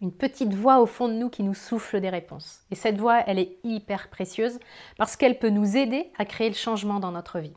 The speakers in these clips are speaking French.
une petite voix au fond de nous qui nous souffle des réponses. Et cette voix, elle est hyper précieuse parce qu'elle peut nous aider à créer le changement dans notre vie.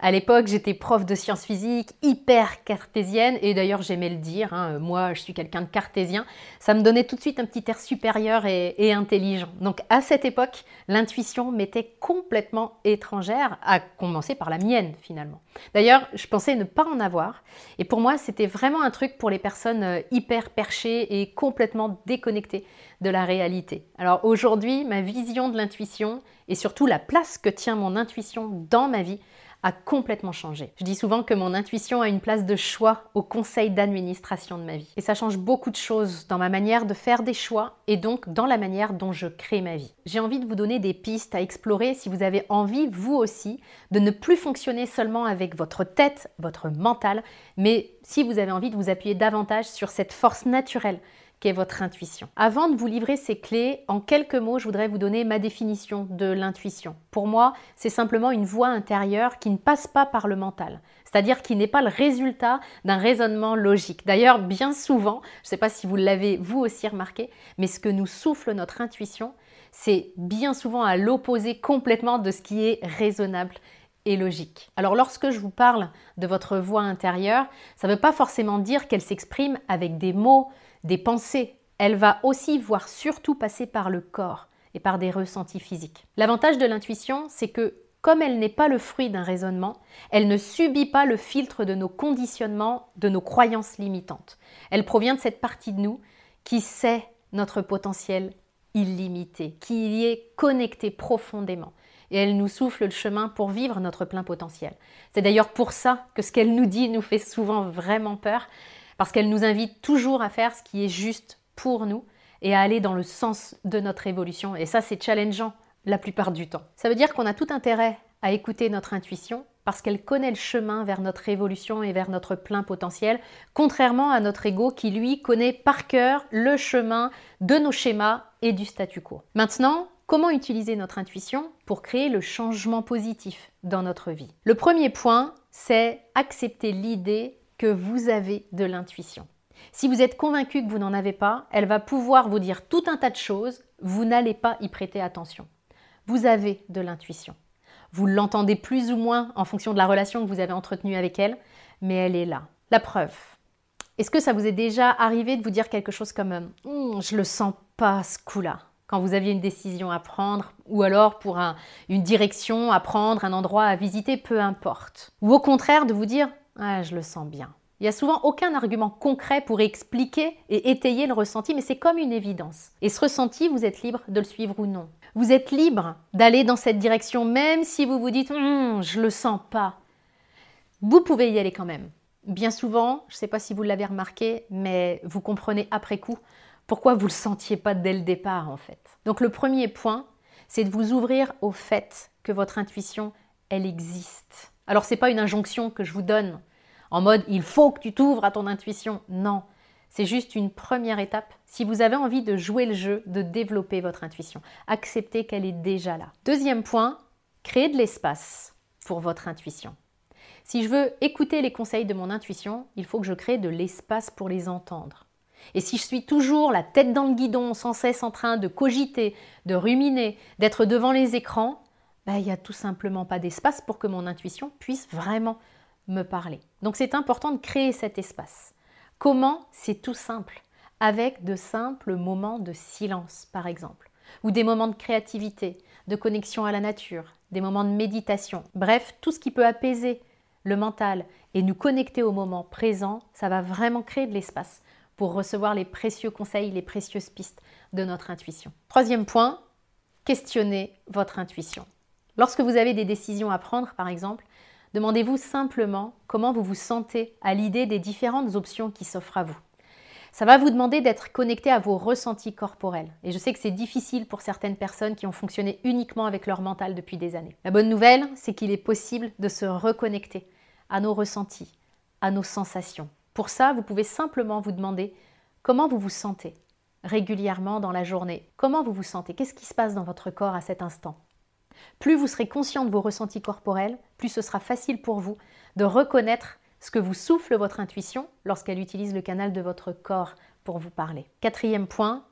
À l'époque, j'étais prof de sciences physiques, hyper cartésienne, et d'ailleurs j'aimais le dire, hein, moi je suis quelqu'un de cartésien, ça me donnait tout de suite un petit air supérieur et, et intelligent. Donc à cette époque, l'intuition m'était complètement étrangère, à commencer par la mienne finalement. D'ailleurs, je pensais ne pas en avoir, et pour moi c'était vraiment un truc pour les personnes euh, hyper perchées et complètement déconnectées de la réalité. Alors aujourd'hui, ma vision de l'intuition, et surtout la place que tient mon intuition dans ma vie, a complètement changé. Je dis souvent que mon intuition a une place de choix au conseil d'administration de ma vie. Et ça change beaucoup de choses dans ma manière de faire des choix et donc dans la manière dont je crée ma vie. J'ai envie de vous donner des pistes à explorer si vous avez envie, vous aussi, de ne plus fonctionner seulement avec votre tête, votre mental, mais si vous avez envie de vous appuyer davantage sur cette force naturelle qu'est votre intuition. Avant de vous livrer ces clés, en quelques mots, je voudrais vous donner ma définition de l'intuition. Pour moi, c'est simplement une voix intérieure qui ne passe pas par le mental, c'est-à-dire qui n'est pas le résultat d'un raisonnement logique. D'ailleurs, bien souvent, je ne sais pas si vous l'avez vous aussi remarqué, mais ce que nous souffle notre intuition, c'est bien souvent à l'opposé complètement de ce qui est raisonnable et logique. Alors lorsque je vous parle de votre voix intérieure, ça ne veut pas forcément dire qu'elle s'exprime avec des mots, des pensées. Elle va aussi, voire surtout, passer par le corps et par des ressentis physiques. L'avantage de l'intuition, c'est que comme elle n'est pas le fruit d'un raisonnement, elle ne subit pas le filtre de nos conditionnements, de nos croyances limitantes. Elle provient de cette partie de nous qui sait notre potentiel illimité, qui y est connectée profondément. Et elle nous souffle le chemin pour vivre notre plein potentiel. C'est d'ailleurs pour ça que ce qu'elle nous dit nous fait souvent vraiment peur, parce qu'elle nous invite toujours à faire ce qui est juste pour nous et à aller dans le sens de notre évolution. Et ça, c'est challengeant la plupart du temps. Ça veut dire qu'on a tout intérêt à écouter notre intuition parce qu'elle connaît le chemin vers notre évolution et vers notre plein potentiel, contrairement à notre ego qui, lui, connaît par cœur le chemin de nos schémas et du statu quo. Maintenant, comment utiliser notre intuition pour créer le changement positif dans notre vie? Le premier point, c'est accepter l'idée que vous avez de l'intuition. Si vous êtes convaincu que vous n'en avez pas, elle va pouvoir vous dire tout un tas de choses, vous n'allez pas y prêter attention. Vous avez de l'intuition. Vous l'entendez plus ou moins en fonction de la relation que vous avez entretenue avec elle, mais elle est là. La preuve. Est-ce que ça vous est déjà arrivé de vous dire quelque chose comme hum, je le sens pas ce coup-là quand vous aviez une décision à prendre, ou alors pour une direction à prendre, un endroit à visiter, peu importe. Ou au contraire de vous dire ah, je le sens bien. Il n'y a souvent aucun argument concret pour expliquer et étayer le ressenti, mais c'est comme une évidence. Et ce ressenti, vous êtes libre de le suivre ou non. Vous êtes libre d'aller dans cette direction, même si vous vous dites hum, je le sens pas. Vous pouvez y aller quand même. Bien souvent, je ne sais pas si vous l'avez remarqué, mais vous comprenez après coup pourquoi vous ne le sentiez pas dès le départ en fait. Donc le premier point, c'est de vous ouvrir au fait que votre intuition, elle existe. Alors c'est pas une injonction que je vous donne en mode il faut que tu t'ouvres à ton intuition. Non, c'est juste une première étape. Si vous avez envie de jouer le jeu, de développer votre intuition, acceptez qu'elle est déjà là. Deuxième point, créez de l'espace pour votre intuition. Si je veux écouter les conseils de mon intuition, il faut que je crée de l'espace pour les entendre. Et si je suis toujours la tête dans le guidon, sans cesse en train de cogiter, de ruminer, d'être devant les écrans, bah, il n'y a tout simplement pas d'espace pour que mon intuition puisse vraiment me parler. Donc c'est important de créer cet espace. Comment? C'est tout simple, avec de simples moments de silence par exemple, ou des moments de créativité, de connexion à la nature, des moments de méditation, bref, tout ce qui peut apaiser le mental et nous connecter au moment présent, ça va vraiment créer de l'espace pour recevoir les précieux conseils, les précieuses pistes de notre intuition. Troisième point, questionnez votre intuition. Lorsque vous avez des décisions à prendre, par exemple, Demandez-vous simplement comment vous vous sentez à l'idée des différentes options qui s'offrent à vous. ça va vous demander d'être connecté à vos ressentis corporels. Et je sais que c'est difficile pour certaines personnes qui ont fonctionné uniquement avec leur mental depuis des années. La bonne nouvelle, c'est qu'il est possible de se reconnecter à nos ressentis, à nos sensations. Pour ça, vous pouvez simplement vous demander comment vous vous sentez régulièrement dans la journée. Comment vous vous sentez? Qu'est-ce qui se passe dans votre corps à cet instant? Plus vous serez conscient de vos ressentis corporels, plus ce sera facile pour vous de reconnaître ce que vous souffle votre intuition lorsqu'elle utilise le canal de votre corps pour vous parler. Quatrième point,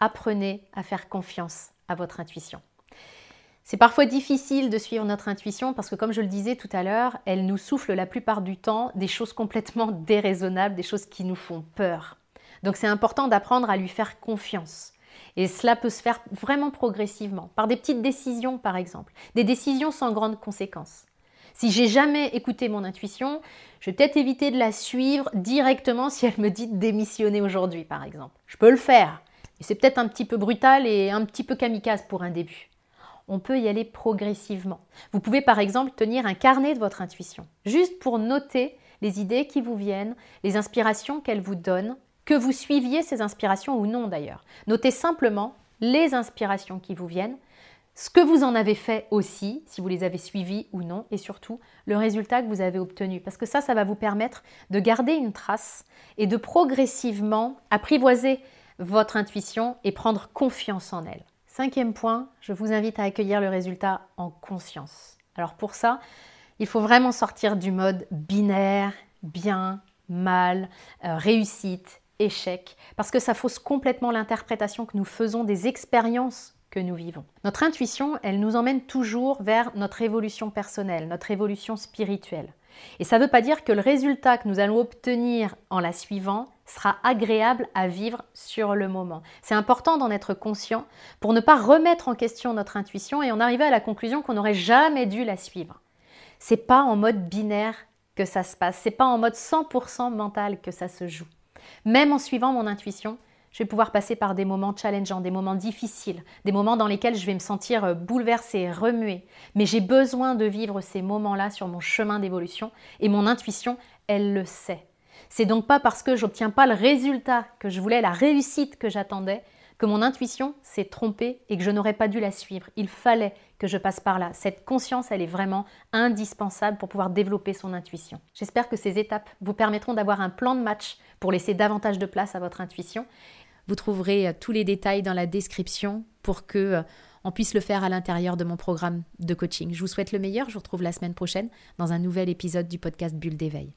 apprenez à faire confiance à votre intuition. C'est parfois difficile de suivre notre intuition parce que, comme je le disais tout à l'heure, elle nous souffle la plupart du temps des choses complètement déraisonnables, des choses qui nous font peur. Donc c'est important d'apprendre à lui faire confiance. Et cela peut se faire vraiment progressivement, par des petites décisions par exemple, des décisions sans grandes conséquences. Si j'ai jamais écouté mon intuition, je vais peut-être éviter de la suivre directement si elle me dit de démissionner aujourd'hui, par exemple. Je peux le faire, mais c'est peut-être un petit peu brutal et un petit peu kamikaze pour un début. On peut y aller progressivement. Vous pouvez par exemple tenir un carnet de votre intuition, juste pour noter les idées qui vous viennent, les inspirations qu'elle vous donne, que vous suiviez ces inspirations ou non d'ailleurs. Notez simplement les inspirations qui vous viennent ce que vous en avez fait aussi, si vous les avez suivis ou non, et surtout le résultat que vous avez obtenu. Parce que ça, ça va vous permettre de garder une trace et de progressivement apprivoiser votre intuition et prendre confiance en elle. Cinquième point, je vous invite à accueillir le résultat en conscience. Alors pour ça, il faut vraiment sortir du mode binaire, bien, mal, euh, réussite, échec, parce que ça fausse complètement l'interprétation que nous faisons des expériences nous vivons. Notre intuition, elle nous emmène toujours vers notre évolution personnelle, notre évolution spirituelle. Et ça ne veut pas dire que le résultat que nous allons obtenir en la suivant sera agréable à vivre sur le moment. C'est important d'en être conscient pour ne pas remettre en question notre intuition et en arriver à la conclusion qu'on n'aurait jamais dû la suivre. C'est pas en mode binaire que ça se passe, c'est pas en mode 100% mental que ça se joue. Même en suivant mon intuition, je vais pouvoir passer par des moments challengeants, des moments difficiles, des moments dans lesquels je vais me sentir euh, bouleversée, remuée. Mais j'ai besoin de vivre ces moments-là sur mon chemin d'évolution et mon intuition, elle le sait. C'est donc pas parce que j'obtiens pas le résultat que je voulais, la réussite que j'attendais, que mon intuition s'est trompée et que je n'aurais pas dû la suivre. Il fallait que je passe par là. Cette conscience, elle est vraiment indispensable pour pouvoir développer son intuition. J'espère que ces étapes vous permettront d'avoir un plan de match pour laisser davantage de place à votre intuition vous trouverez euh, tous les détails dans la description pour que euh, on puisse le faire à l'intérieur de mon programme de coaching. Je vous souhaite le meilleur. Je vous retrouve la semaine prochaine dans un nouvel épisode du podcast Bulle d'éveil.